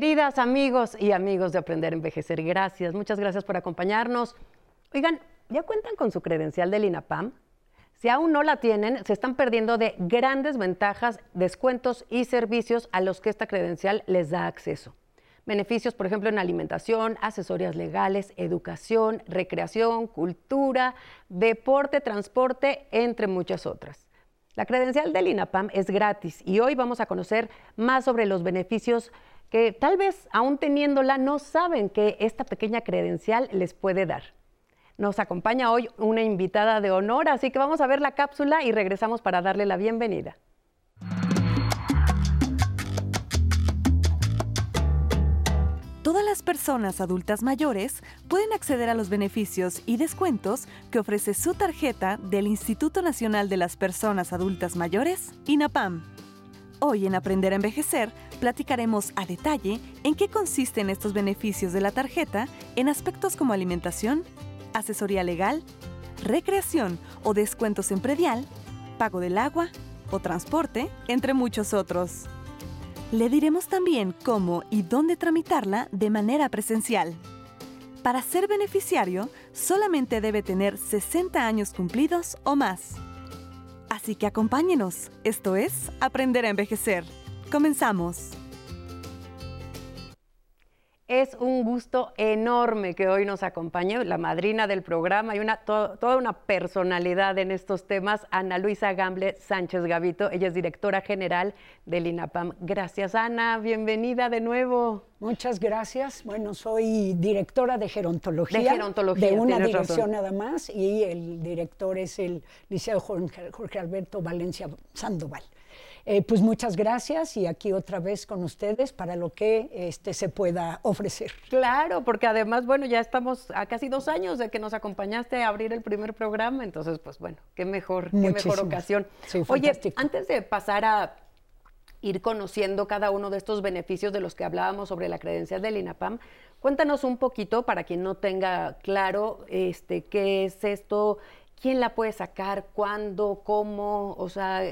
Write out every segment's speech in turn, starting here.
Queridas amigos y amigos de Aprender a Envejecer, gracias, muchas gracias por acompañarnos. Oigan, ¿ya cuentan con su credencial del INAPAM? Si aún no la tienen, se están perdiendo de grandes ventajas, descuentos y servicios a los que esta credencial les da acceso. Beneficios, por ejemplo, en alimentación, asesorías legales, educación, recreación, cultura, deporte, transporte, entre muchas otras. La credencial del INAPAM es gratis y hoy vamos a conocer más sobre los beneficios que tal vez aún teniéndola no saben que esta pequeña credencial les puede dar. Nos acompaña hoy una invitada de honor, así que vamos a ver la cápsula y regresamos para darle la bienvenida. Todas las personas adultas mayores pueden acceder a los beneficios y descuentos que ofrece su tarjeta del Instituto Nacional de las Personas Adultas Mayores, INAPAM. Hoy en Aprender a Envejecer platicaremos a detalle en qué consisten estos beneficios de la tarjeta en aspectos como alimentación, asesoría legal, recreación o descuentos en predial, pago del agua o transporte, entre muchos otros. Le diremos también cómo y dónde tramitarla de manera presencial. Para ser beneficiario, solamente debe tener 60 años cumplidos o más. Así que acompáñenos. Esto es Aprender a Envejecer. Comenzamos. Es un gusto enorme que hoy nos acompañe la madrina del programa y una, toda una personalidad en estos temas, Ana Luisa Gamble Sánchez Gavito. Ella es directora general del INAPAM. Gracias, Ana. Bienvenida de nuevo. Muchas gracias. Bueno, soy directora de gerontología. De gerontología. De una dirección nada más y el director es el Liceo Jorge Alberto Valencia Sandoval. Eh, pues muchas gracias y aquí otra vez con ustedes para lo que este, se pueda ofrecer. Claro, porque además, bueno, ya estamos a casi dos años de que nos acompañaste a abrir el primer programa, entonces, pues bueno, qué mejor, qué mejor ocasión. Oye, antes de pasar a ir conociendo cada uno de estos beneficios de los que hablábamos sobre la credencial del INAPAM, cuéntanos un poquito para quien no tenga claro este, qué es esto, quién la puede sacar, cuándo, cómo, o sea,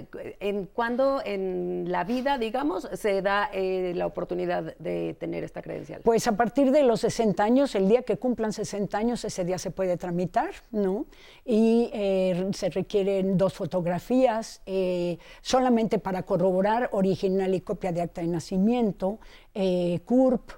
en cuándo en la vida, digamos, se da eh, la oportunidad de tener esta credencial. Pues a partir de los 60 años, el día que cumplan 60 años, ese día se puede tramitar, ¿no? Y eh, se requieren dos fotografías, eh, solamente para corroborar original y copia de acta de nacimiento, CURP,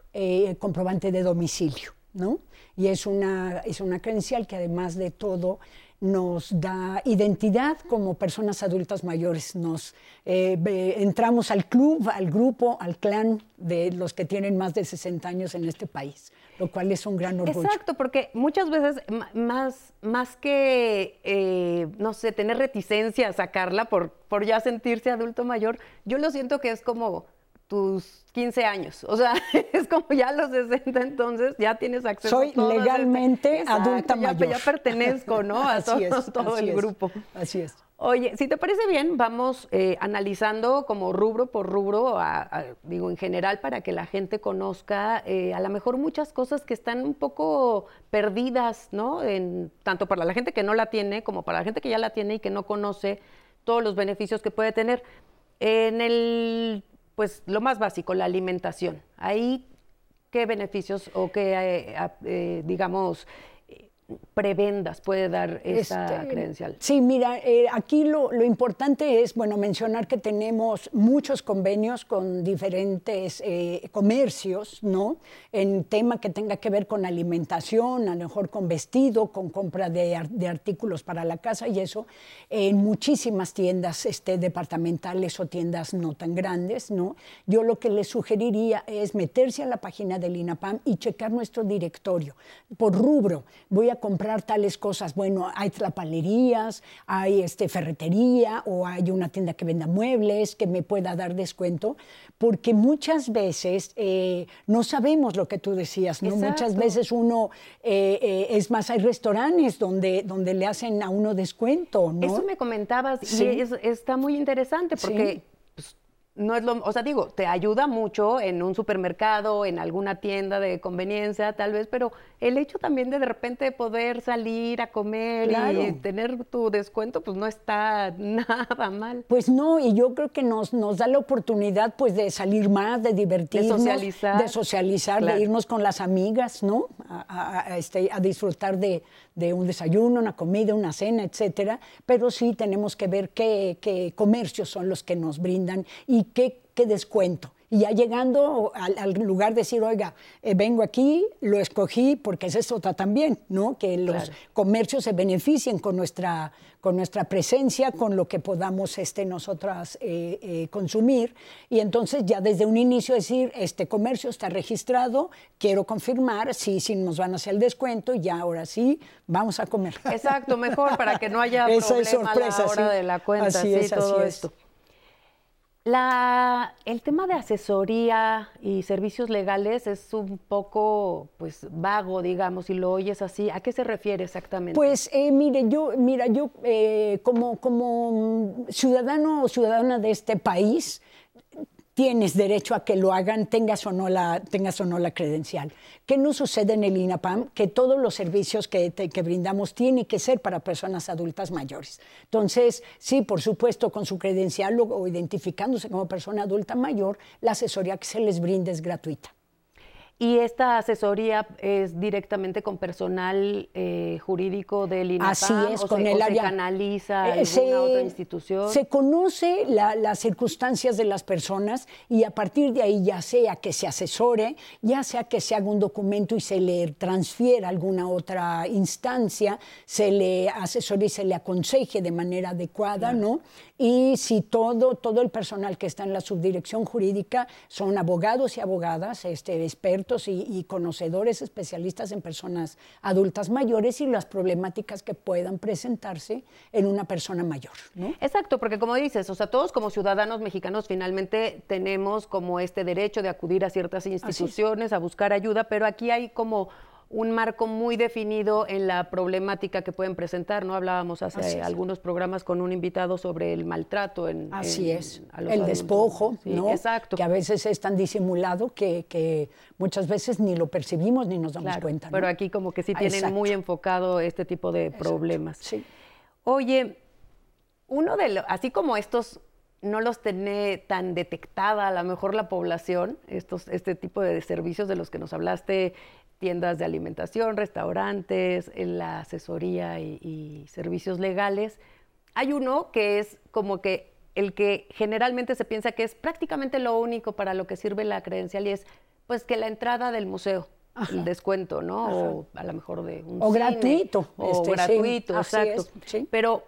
comprobante de domicilio, ¿no? Y es una, es una credencial que además de todo nos da identidad como personas adultas mayores. Nos eh, entramos al club, al grupo, al clan de los que tienen más de 60 años en este país, lo cual es un gran orgullo. Exacto, porque muchas veces más, más que, eh, no sé, tener reticencia a sacarla por, por ya sentirse adulto mayor, yo lo siento que es como tus 15 años. O sea, es como ya a los 60 entonces ya tienes acceso Soy a todo legalmente adulta ya, mayor. Ya pertenezco, ¿no? A todo, todo el grupo. Así es. Oye, si te parece bien, vamos eh, analizando como rubro por rubro, digo en general, para que la gente conozca eh, a lo mejor muchas cosas que están un poco perdidas, ¿no? En, tanto para la gente que no la tiene como para la gente que ya la tiene y que no conoce todos los beneficios que puede tener. En el pues lo más básico, la alimentación. Ahí, ¿qué beneficios o qué, eh, eh, digamos, prebendas puede dar esta este, credencial? Sí, mira, eh, aquí lo, importante es, bueno, mencionar que tenemos muchos convenios con diferentes eh, comercios, ¿no? En tema que tenga que ver con alimentación, a lo mejor con vestido, con compra de, artículos para la casa y eso, en muchísimas tiendas este, departamentales o tiendas no tan grandes, ¿no? Yo lo que les sugeriría es meterse a la página del INAPAM y checar nuestro directorio por rubro. Voy a comprar tales cosas. Bueno, hay tlapalerías, hay este, ferretería o hay una tienda que venda muebles que me pueda dar descuento, porque muchas veces eh, no sabemos lo que tú decías, ¿no? Muchas veces uno, eh, eh, es más, hay restaurantes donde, donde le hacen a uno descuento, ¿no? Eso me comentabas y está muy interesante porque no es lo, o sea, digo, te ayuda mucho en un supermercado, en alguna tienda de conveniencia, tal vez, pero el hecho también de de repente poder salir a comer y tener tu descuento, pues no está nada mal. Pues no, y yo creo que nos, nos da la oportunidad pues de salir más, de divertirnos, de socializar, de, socializar, de irnos con las amigas, ¿no? A, este, a disfrutar de, de, un desayuno, una comida, una cena, etcétera. Pero sí tenemos que ver qué, qué comercios son los que nos brindan y qué, descuento. Y ya llegando al, lugar de decir, oiga, eh, vengo aquí, lo escogí, porque es eso también, ¿no? Que los comercios se beneficien con nuestra, con nuestra presencia, con lo que podamos este, nosotras eh, eh, consumir. Y entonces ya desde un inicio decir, este comercio está registrado, quiero confirmar, sí, sí nos van a hacer el descuento, y ya ahora sí, vamos a comer. Exacto, mejor, para que no haya problema a la hora de la cuenta, sí, todo esto. La, el tema de asesoría y servicios legales es un poco pues vago, digamos, y lo oyes así. ¿A qué se refiere exactamente? Pues eh, mire, yo, mira, yo eh, como, como ciudadano o ciudadana de este país, tienes derecho a que lo hagan, tengas o no la, tengas o no la credencial. ¿Qué no sucede en el INAPAM? Que todos los servicios que, que brindamos tienen que ser para personas adultas mayores. Entonces, sí, por supuesto, con su credencial o identificándose como persona adulta mayor, la asesoría que se les brinde es gratuita. ¿Y esta asesoría es directamente con personal eh, jurídico del INAPAM? Así es, con se, el área. se canaliza eh, otra institución? Se conoce las circunstancias de las personas y a partir de ahí, ya sea que se asesore, ya sea que se haga un documento y se le transfiera a alguna otra instancia, se le asesore y se le aconseje de manera adecuada, ¿no? Y si todo, todo el personal que está en la subdirección jurídica son abogados y abogadas, este, expertos y, conocedores especialistas en personas adultas mayores y las problemáticas que puedan presentarse en una persona mayor. Exacto, porque como dices, o sea, todos como ciudadanos mexicanos finalmente tenemos como este derecho de acudir a ciertas instituciones, a buscar ayuda, pero aquí hay como un marco muy definido en la problemática que pueden presentar, ¿no? Hablábamos hace algunos programas con un invitado sobre el maltrato en Así es, el despojo, ¿no? Exacto. Que a veces es tan disimulado que, muchas veces ni lo percibimos ni nos damos cuenta. Pero aquí como que sí tienen muy enfocado este tipo de problemas. Sí. Oye, uno de los, así como estos no los tiene tan detectada a lo mejor la población, estos, este tipo de servicios de los que nos hablaste, tiendas de alimentación, restaurantes, la asesoría y, servicios legales. Hay uno que es como que el que generalmente se piensa que es prácticamente lo único para lo que sirve la credencial y es pues que la entrada del museo, el descuento, ¿no? O a lo mejor de un O gratuito. O este, gratuito, exacto. Pero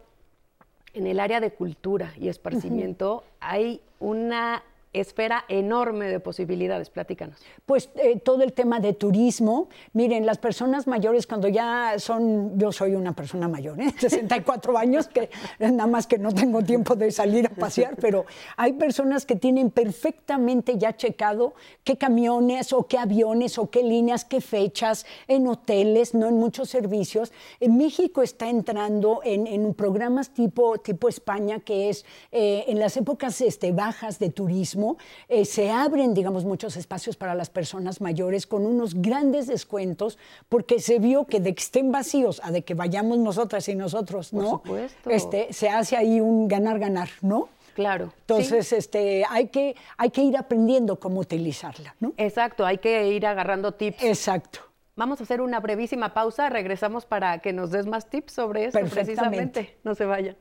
en el área de cultura y esparcimiento hay una esfera enorme de posibilidades. Platícanos. Pues eh, todo el tema de turismo. Miren, las personas mayores cuando ya son, yo soy una persona mayor, ¿eh? 64 años, que nada más que no tengo tiempo de salir a pasear, pero hay personas que tienen perfectamente ya checado qué camiones o qué aviones o qué líneas, qué fechas, en hoteles, no en muchos servicios. En México está entrando en, en programas tipo, tipo España, que es eh, en las épocas este, bajas de turismo eh, se abren, digamos, muchos espacios para las personas mayores con unos grandes descuentos, porque se vio que de que estén vacíos a de que vayamos nosotras y nosotros, ¿no? Este, se hace ahí un ganar-ganar, ¿no? Claro. Entonces, este, hay, que, hay que ir aprendiendo cómo utilizarla, ¿no? Exacto, hay que ir agarrando tips. Exacto. Vamos a hacer una brevísima pausa, regresamos para que nos des más tips sobre eso precisamente. No se vayan.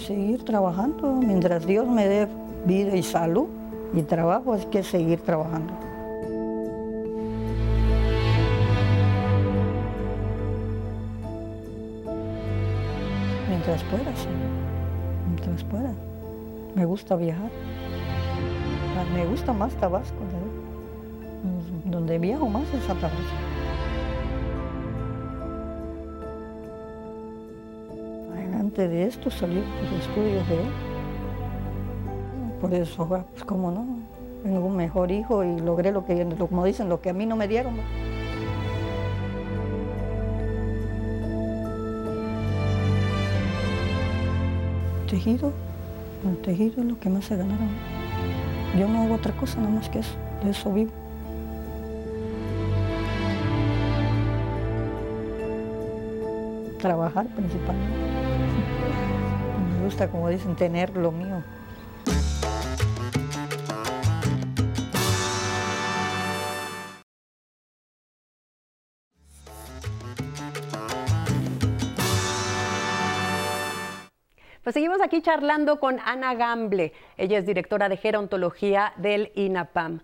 Seguir trabajando. Mientras Dios me dé vida y salud y trabajo, es que seguir trabajando. Mientras pueda, sí. Mientras pueda. Me gusta viajar. Me gusta más Tabasco. Donde viajo más es a Tabasco. De esto salió los estudios de él. Por eso, pues como no, tengo un mejor hijo y logré lo que, como dicen, lo que a mí no me dieron. tejido, el tejido es lo que más se ganaron. Yo no hago otra cosa nada más que eso, de eso vivo. Trabajar principalmente. Me gusta, como dicen, tener lo mío. Pues seguimos aquí charlando con Ana Gamble. Ella es directora de gerontología del INAPAM.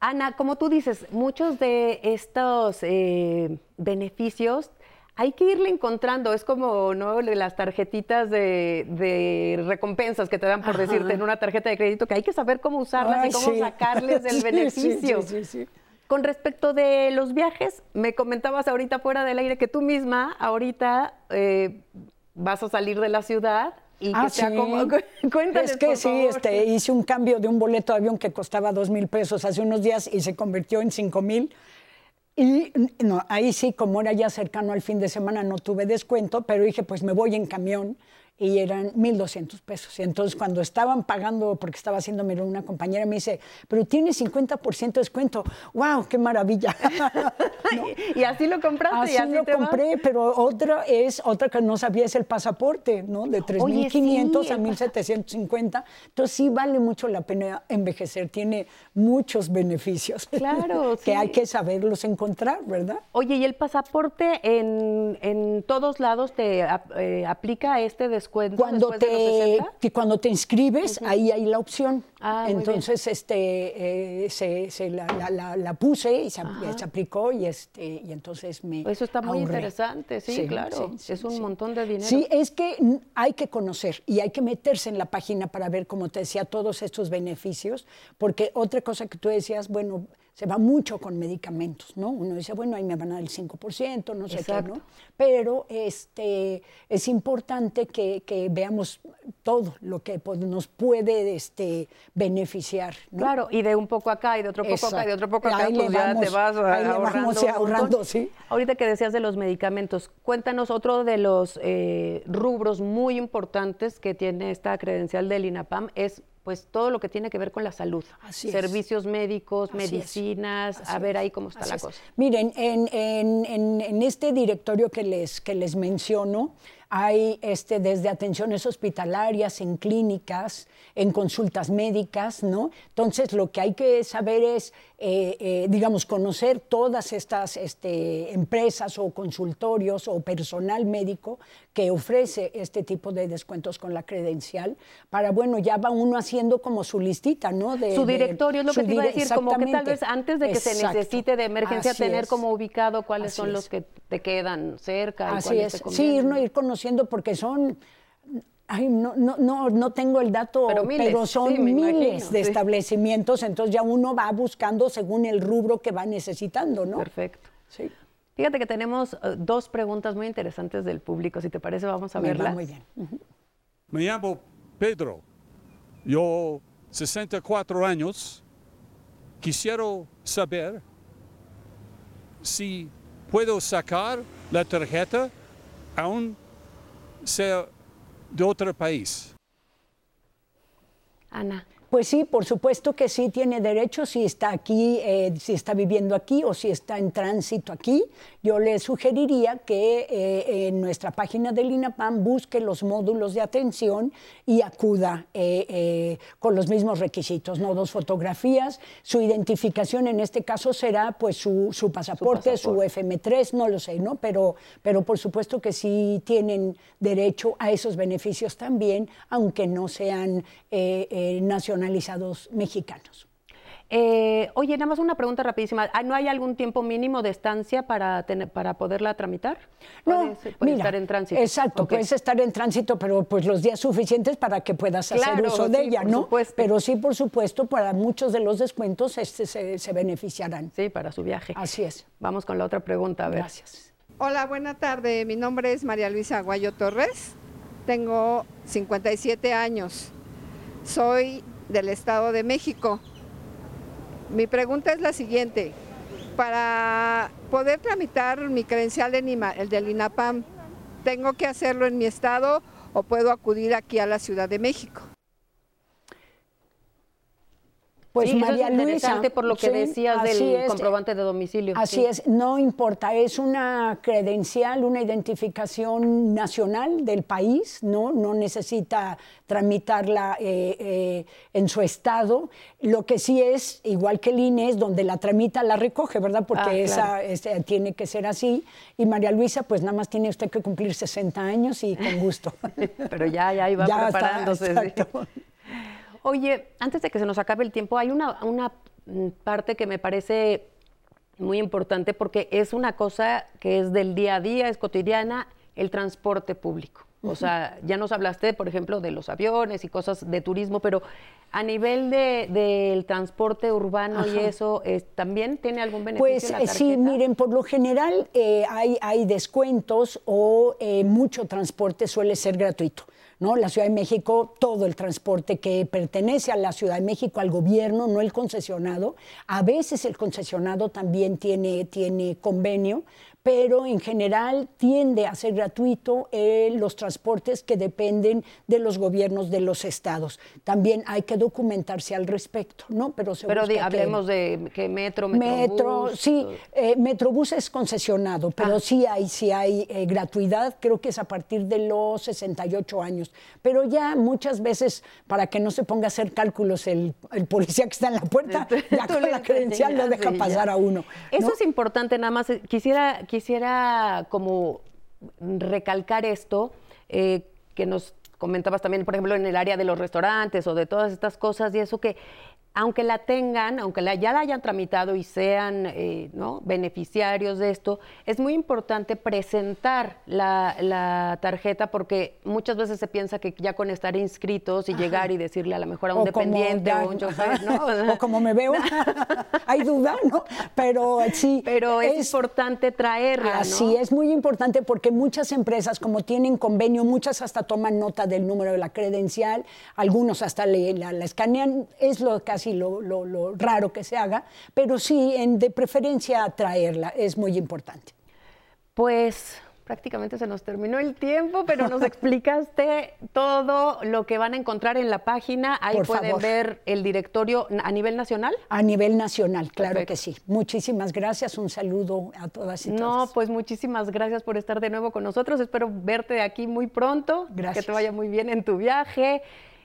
Ana, como tú dices, muchos de estos eh, beneficios hay que irle encontrando. Es como ¿no? las tarjetitas de, de recompensas que te dan por decirte en una tarjeta de crédito, que hay que saber cómo usarlas Ay, y cómo sí. sacarles del Sí, beneficio. sí, sí, sí. Con respecto de los viajes, me comentabas ahorita fuera del aire que tú misma ahorita eh, vas a salir de la ciudad y que Ah, sea sí. como... Cuéntales, Es que por sí, favor. este, hice un cambio de un boleto de avión que costaba dos mil pesos hace unos días y se convirtió en cinco mil. Y no, ahí sí, como era ya cercano al fin de semana, no tuve descuento, pero dije, pues me voy en camión y eran 1.200 pesos. Y entonces cuando estaban pagando, porque estaba haciéndome una compañera, me dice, pero tiene 50% de descuento. ¡Wow, qué maravilla! ¿No? Y así lo compraste y Así así lo te vas. compré, pero otra es, otra que no sabía es el pasaporte, ¿no? De Oye, 3.500 sí, a el 1.750. Entonces sí vale mucho la pena envejecer, tiene muchos beneficios. Claro, que sí. hay que saberlos encontrar, ¿verdad? Oye, ¿y el pasaporte en, en todos lados te eh, aplica este descuento Cuando después de los te, 60? que cuando te inscribes, ahí hay la opción. Ah, Entonces, este, eh, se, se la, la- la- la puse y se, se aplicó y, este, y entonces me Eso está muy ahorré. interesante, sí, claro. Es un montón de dinero. Sí, es que hay que conocer y hay que meterse en la página para ver, como te decía, todos estos beneficios, porque otra cosa que tú decías, bueno, se va mucho con medicamentos, ¿no? Uno dice, bueno, ahí me van a dar el 5%, no sé Exacto. qué, ¿no? Pero este, es importante que, que veamos todo lo que pues, nos puede este, beneficiar, ¿no? Claro, y de un poco acá y de otro poco acá y de otro poco acá, Ahí pues le ya vamos- te vas ahí vamos ahorrando, sí. Ahorita que decías de los medicamentos, cuéntanos otro de los eh, rubros muy importantes que tiene esta credencial del INAPAM es pues todo lo que tiene que ver con la salud. Así es. Servicios médicos, Así medicinas, a ver ahí cómo está así la es. cosa. Miren, en, en- en- en este directorio que les, que les menciono, hay este, desde atenciones hospitalarias, en clínicas, en consultas médicas, ¿no? Entonces, lo que hay que saber es, eh, eh, digamos, conocer todas estas este, empresas o consultorios o personal médico que ofrece este tipo de descuentos con la credencial, para, bueno, ya va uno haciendo como su listita, ¿no? De- Su de- directorio es lo que te iba a decir, como que tal vez antes de que se necesite de emergencia Así tener es. como ubicado cuáles Así son los que te quedan cerca y Así cuáles es. te Sí, ir, ¿no? ir conociendo porque son. Ay, no, no, no, no tengo el dato, Pero miles, son sí, miles imagino, de sí. establecimientos, entonces ya uno va buscando según el rubro que va necesitando, ¿no? Perfecto. Sí. Fíjate que tenemos eh, dos preguntas muy interesantes del público. Si te parece, vamos a Me va verlas. muy bien. Me llamo Pedro. Yo, 64 años. Quisiera saber si puedo sacar la tarjeta aún sea de otro país. Ana. Pues sí, por supuesto que sí tiene derecho si está aquí, eh, si está viviendo aquí o si está en tránsito aquí. Yo le sugeriría que eh, en nuestra página del INAPAM busque los módulos de atención y acuda eh, con los mismos requisitos, ¿no? Dos fotografías, su identificación en este caso será pues su, su pasaporte, su, pasaporte. FM3, no lo sé, ¿no? Pero, pero por supuesto que sí tienen derecho a esos beneficios también, aunque no sean eh, nacionalizados mexicanos. Eh, oye, nada más una pregunta rapidísima. Ah, ¿No hay algún tiempo mínimo de estancia para, tener, para poderla tramitar? No, Puedes, puedes mira, estar en tránsito. Exacto, puedes estar en tránsito, pero pues los días suficientes para que puedas hacer uso de sí, ella, por ¿no? supuesto. Pero sí, por supuesto, para muchos de los descuentos este, se, se beneficiarán. Sí, para su viaje. Así es. Vamos con la otra pregunta, a ver. Gracias. Hola, buena tarde. Mi nombre es María Luisa Aguayo Torres. Tengo 57 años. Soy del Estado de México. Mi pregunta es la siguiente. Para poder tramitar mi credencial de Nima- el del INAPAM, ¿tengo que hacerlo en mi estado o puedo acudir aquí a la Ciudad de México? Pues sí, María eso es interesante por lo que decías del comprobante de domicilio. Así es, no importa, es una credencial, una identificación nacional del país, no, no necesita tramitarla eh, eh, en su estado. Lo que sí es, igual que el INE, es donde la tramita, la recoge, ¿verdad? Porque ah, esa, tiene que ser así. Y María Luisa, pues nada más tiene usted que cumplir 60 años y con gusto. Pero ya, ya iba preparándose. Oye, antes de que se nos acabe el tiempo, hay una, una mm, parte que me parece muy importante porque es una cosa que es del día a día, es cotidiana, el transporte público. O sea, ya nos hablaste, por ejemplo, de los aviones y cosas de turismo, pero a nivel del de, transporte urbano y eso, ¿también tiene algún beneficio? Pues sí, miren, por lo general eh, hay, hay descuentos o eh, mucho transporte suele ser gratuito. ¿No? La Ciudad de México, todo el transporte que pertenece a la Ciudad de México, al gobierno, no el concesionado. A veces el concesionado también tiene, tiene convenio, pero en general tiende a ser gratuito eh, los transportes que dependen de los gobiernos de los estados. También hay que documentarse al respecto, ¿no? Pero, se pero hablemos de que metro, metrobús. Metro, sí, eh, Metrobús es concesionado, pero ah. sí hay, sí hay eh, gratuidad, creo que es a partir de los 68 años. Pero ya muchas veces, para que no se ponga a hacer cálculos el, policía que está en la puerta, ya con la credencial lo deja pasar a uno. Eso es importante, nada más. Quisiera quisiera como recalcar esto eh, que nos comentabas también, por ejemplo, en el área de los restaurantes o de todas estas cosas y eso que aunque la tengan, aunque la, ya la hayan tramitado y sean eh, ¿no? beneficiarios de esto, es muy importante presentar la, tarjeta porque muchas veces se piensa que ya con estar inscritos y llegar y decirle a lo mejor a un dependiente o un chofer, ¿no? o como me veo, hay duda, ¿no? Pero sí. Pero es, importante traerla. Así es muy importante porque muchas empresas, como tienen convenio, muchas hasta toman nota del número de la credencial, algunos hasta le, la, escanean, es lo casi lo, lo, raro que se haga, pero sí, en, de preferencia traerla, es muy importante. Pues prácticamente se nos terminó el tiempo, pero nos explicaste todo lo que van a encontrar en la página. Ahí pueden ver el directorio a nivel nacional. A nivel nacional, claro que sí. Muchísimas gracias. Un saludo a todas y todos. No, pues muchísimas gracias por estar de nuevo con nosotros. Espero verte aquí muy pronto. Gracias. Que te vaya muy bien en tu viaje.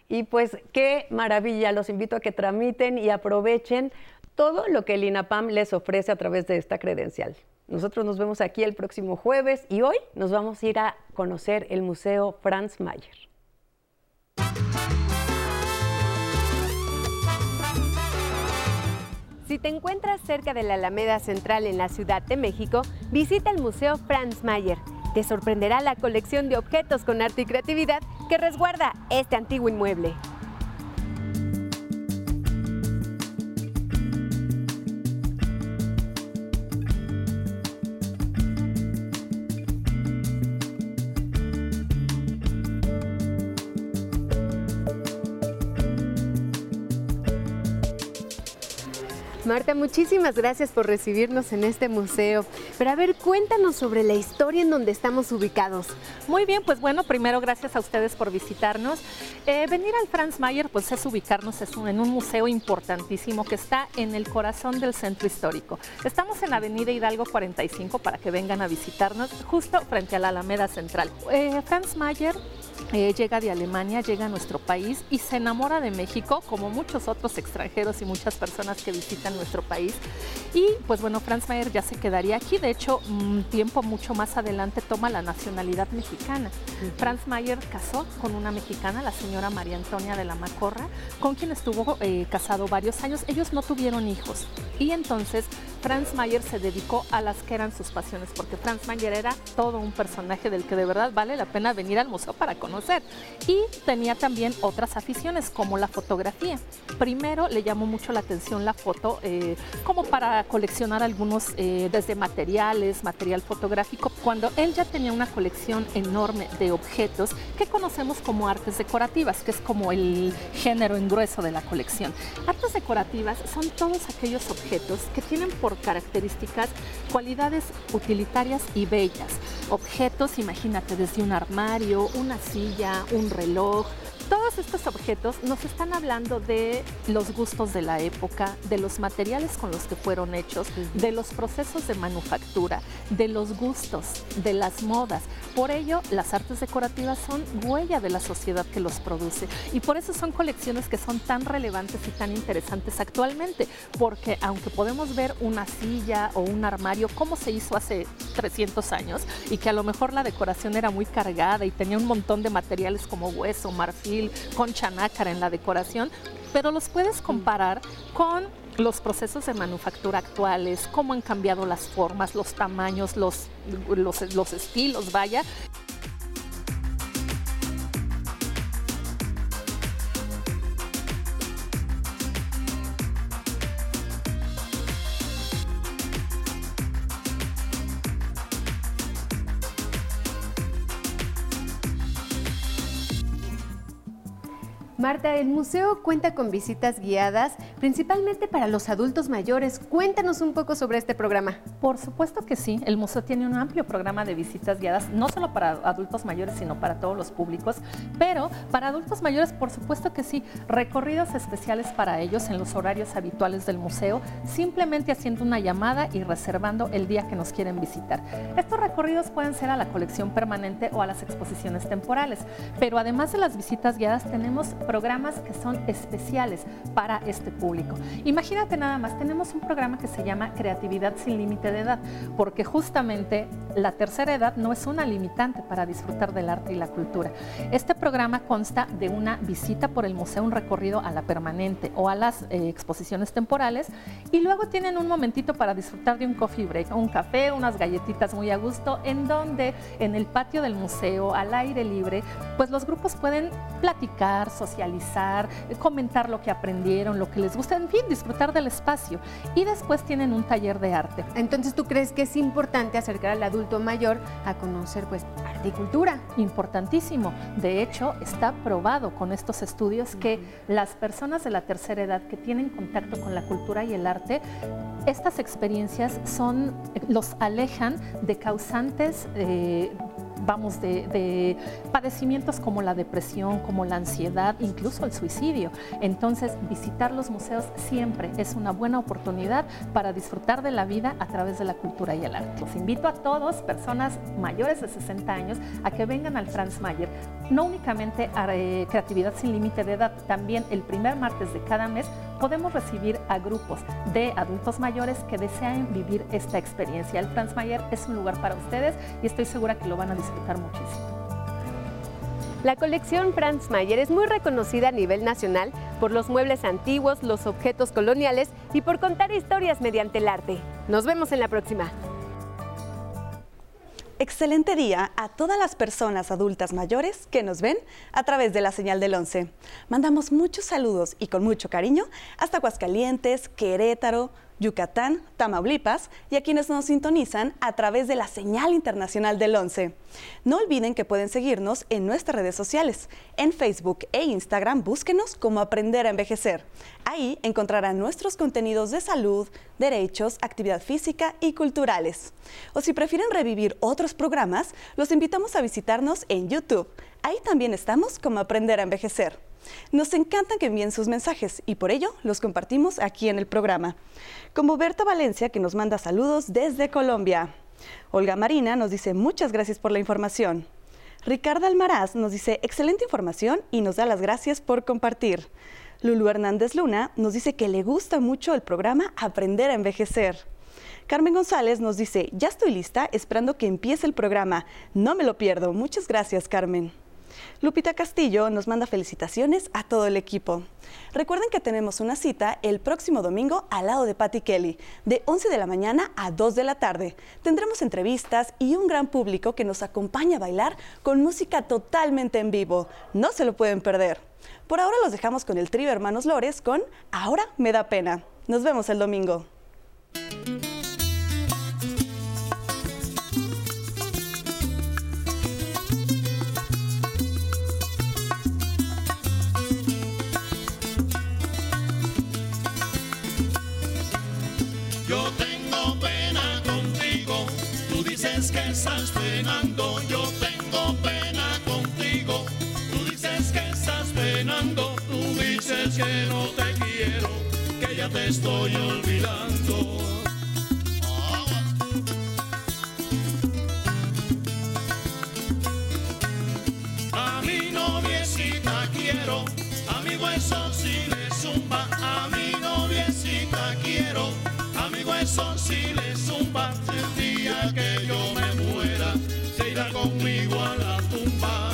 Y pues qué maravilla. Los invito a que tramiten y aprovechen todo lo que el INAPAM les ofrece a través de esta credencial. Nosotros nos vemos aquí el próximo jueves y hoy nos vamos a ir a conocer el Museo Franz Mayer. Si te encuentras cerca de la Alameda Central en la Ciudad de México, visita el Museo Franz Mayer. Te sorprenderá la colección de objetos con arte y creatividad que resguarda este antiguo inmueble. Marta, muchísimas gracias por recibirnos en este museo. Pero a ver, cuéntanos sobre la historia en donde estamos ubicados. Muy bien, pues bueno, primero gracias a ustedes por visitarnos. Eh, venir al Franz Mayer pues es ubicarnos en un museo importantísimo que está en el corazón del centro histórico. Estamos en Avenida Hidalgo 45 para que vengan a visitarnos justo frente a la Alameda Central. Eh, Franz Mayer eh, llega de Alemania, llega a nuestro país y se enamora de México, como muchos otros extranjeros y muchas personas que visitan nuestro país. Y pues bueno, Franz Mayer ya se quedaría aquí. De hecho, un tiempo mucho más adelante toma la nacionalidad mexicana. Franz Mayer casó con una mexicana, la señora María Antonia de la Macorra, con quien estuvo eh, casado varios años. Ellos no tuvieron hijos. Y entonces Franz Mayer se dedicó a las que eran sus pasiones, porque Franz Mayer era todo un personaje del que de verdad vale la pena venir al museo para conocer. Y tenía también otras aficiones, como la fotografía. Primero le llamó mucho la atención la foto, eh, como para coleccionar algunos, eh, desde materiales, material fotográfico, cuando él ya tenía una colección enorme de objetos que conocemos como artes decorativas, que es como el género en grueso de la colección. Artes decorativas son todos aquellos objetos que tienen por características cualidades utilitarias y bellas. Objetos, imagínate, desde un armario, una silla, un reloj, todos estos objetos nos están hablando de los gustos de la época, de los materiales con los que fueron hechos, de los procesos de manufactura, de los gustos, de las modas. Por ello, las artes decorativas son huella de la sociedad que los produce y por eso son colecciones que son tan relevantes y tan interesantes actualmente, porque aunque podemos ver una silla o un armario como se hizo hace 300 años y que a lo mejor la decoración era muy cargada y tenía un montón de materiales como hueso, marfil, con chanácara en la decoración, pero los puedes comparar con los procesos de manufactura actuales, cómo han cambiado las formas, los tamaños, los, los, los estilos, vaya, Marta, el museo cuenta con visitas guiadas, principalmente para los adultos mayores. Cuéntanos un poco sobre este programa. Por supuesto que sí, el museo tiene un amplio programa de visitas guiadas, no solo para adultos mayores, sino para todos los públicos, pero para adultos mayores, por supuesto que sí, recorridos especiales para ellos en los horarios habituales del museo, simplemente haciendo una llamada y reservando el día que nos quieren visitar. Estos recorridos pueden ser a la colección permanente o a las exposiciones temporales, pero además de las visitas guiadas tenemos programas que son especiales para este público. Imagínate nada más, tenemos un programa que se llama Creatividad sin límite de edad, porque justamente la tercera edad no es una limitante para disfrutar del arte y la cultura. Este programa consta de una visita por el museo, un recorrido a la permanente o a las eh, exposiciones temporales y luego tienen un momentito para disfrutar de un coffee break, un café, unas galletitas muy a gusto, en donde en el patio del museo, al aire libre, pues los grupos pueden platicar, socializar, comentar lo que aprendieron, lo que les gusta, en fin, disfrutar del espacio. Y después tienen un taller de arte. Entonces, ¿tú crees que es importante acercar al adulto mayor a conocer pues arte y cultura? Importantísimo. De hecho, está probado con estos estudios que las personas de la tercera edad que tienen contacto con la cultura y el arte, estas experiencias son, los alejan de causantes eh, vamos, de, padecimientos como la depresión, como la ansiedad, incluso el suicidio. Entonces, visitar los museos siempre es una buena oportunidad para disfrutar de la vida a través de la cultura y el arte. Los invito a todos, personas mayores de 60 años, a que vengan al Franz Mayer. No únicamente a eh, Creatividad sin Límite de Edad, también el primer martes de cada mes podemos recibir a grupos de adultos mayores que desean vivir esta experiencia. El Franz Mayer es un lugar para ustedes y estoy segura que lo van a disfrutar muchísimo. La colección Franz Mayer es muy reconocida a nivel nacional por los muebles antiguos, los objetos coloniales y por contar historias mediante el arte. Nos vemos en la próxima. Excelente día a todas las personas adultas mayores que nos ven a través de la señal del 11. Mandamos muchos saludos y con mucho cariño hasta Aguascalientes, Querétaro, Yucatán, Tamaulipas y a quienes nos sintonizan a través de la señal internacional del 11. No olviden que pueden seguirnos en nuestras redes sociales. En Facebook e Instagram búsquenos como Aprender a Envejecer. Ahí encontrarán nuestros contenidos de salud, derechos, actividad física y culturales. O si prefieren revivir otros programas, los invitamos a visitarnos en YouTube. Ahí también estamos como Aprender a Envejecer. Nos encantan que envíen sus mensajes y por ello los compartimos aquí en el programa. Como Berta Valencia, que nos manda saludos desde Colombia. Olga Marina nos dice muchas gracias por la información. Ricardo Almaraz nos dice excelente información y nos da las gracias por compartir. Lulu Hernández Luna nos dice que le gusta mucho el programa Aprender a Envejecer. Carmen González nos dice, ya estoy lista esperando que empiece el programa. No me lo pierdo. Muchas gracias, Carmen. Lupita Castillo nos manda felicitaciones a todo el equipo. Recuerden que tenemos una cita el próximo domingo al lado de Patty Kelly, de 11 de la mañana a 2 de la tarde. Tendremos entrevistas y un gran público que nos acompaña a bailar con música totalmente en vivo. No se lo pueden perder. Por ahora los dejamos con el trío Hermanos Lores con Ahora me da pena. Nos vemos el domingo. Yo tengo pena contigo, tú dices que estás penando, yo tengo pena contigo, tú dices que estás penando, tú dices que no te quiero, que ya te estoy olvidando. A mi noviecita quiero, a mi hueso conmigo a la tumba.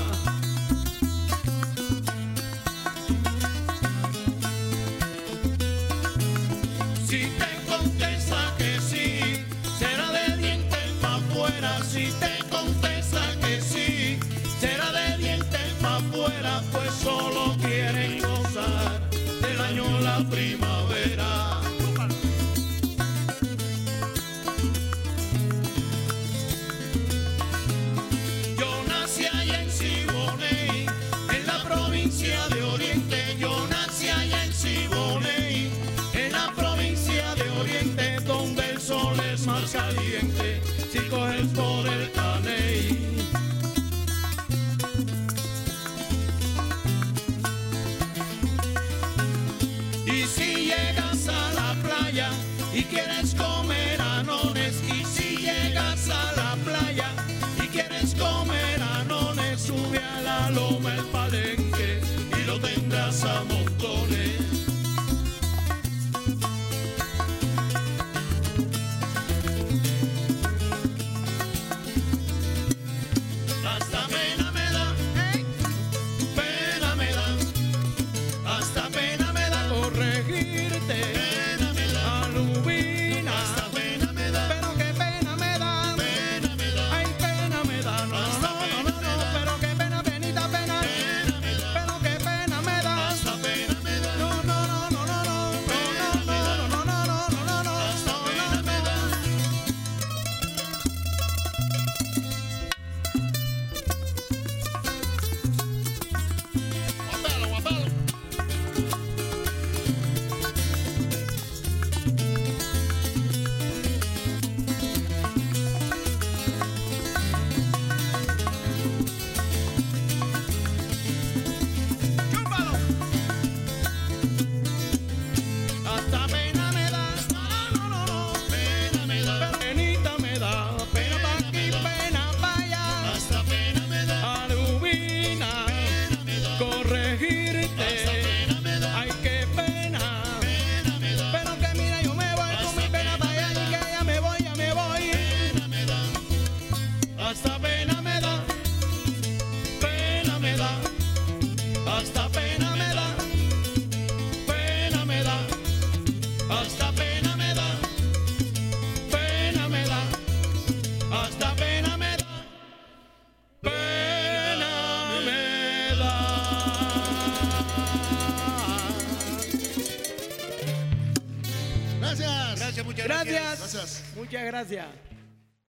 Si te contesta que sí, será de dientes para afuera. Si te contesta que sí, será de dientes para afuera, pues solo quieren gozar del año la prima.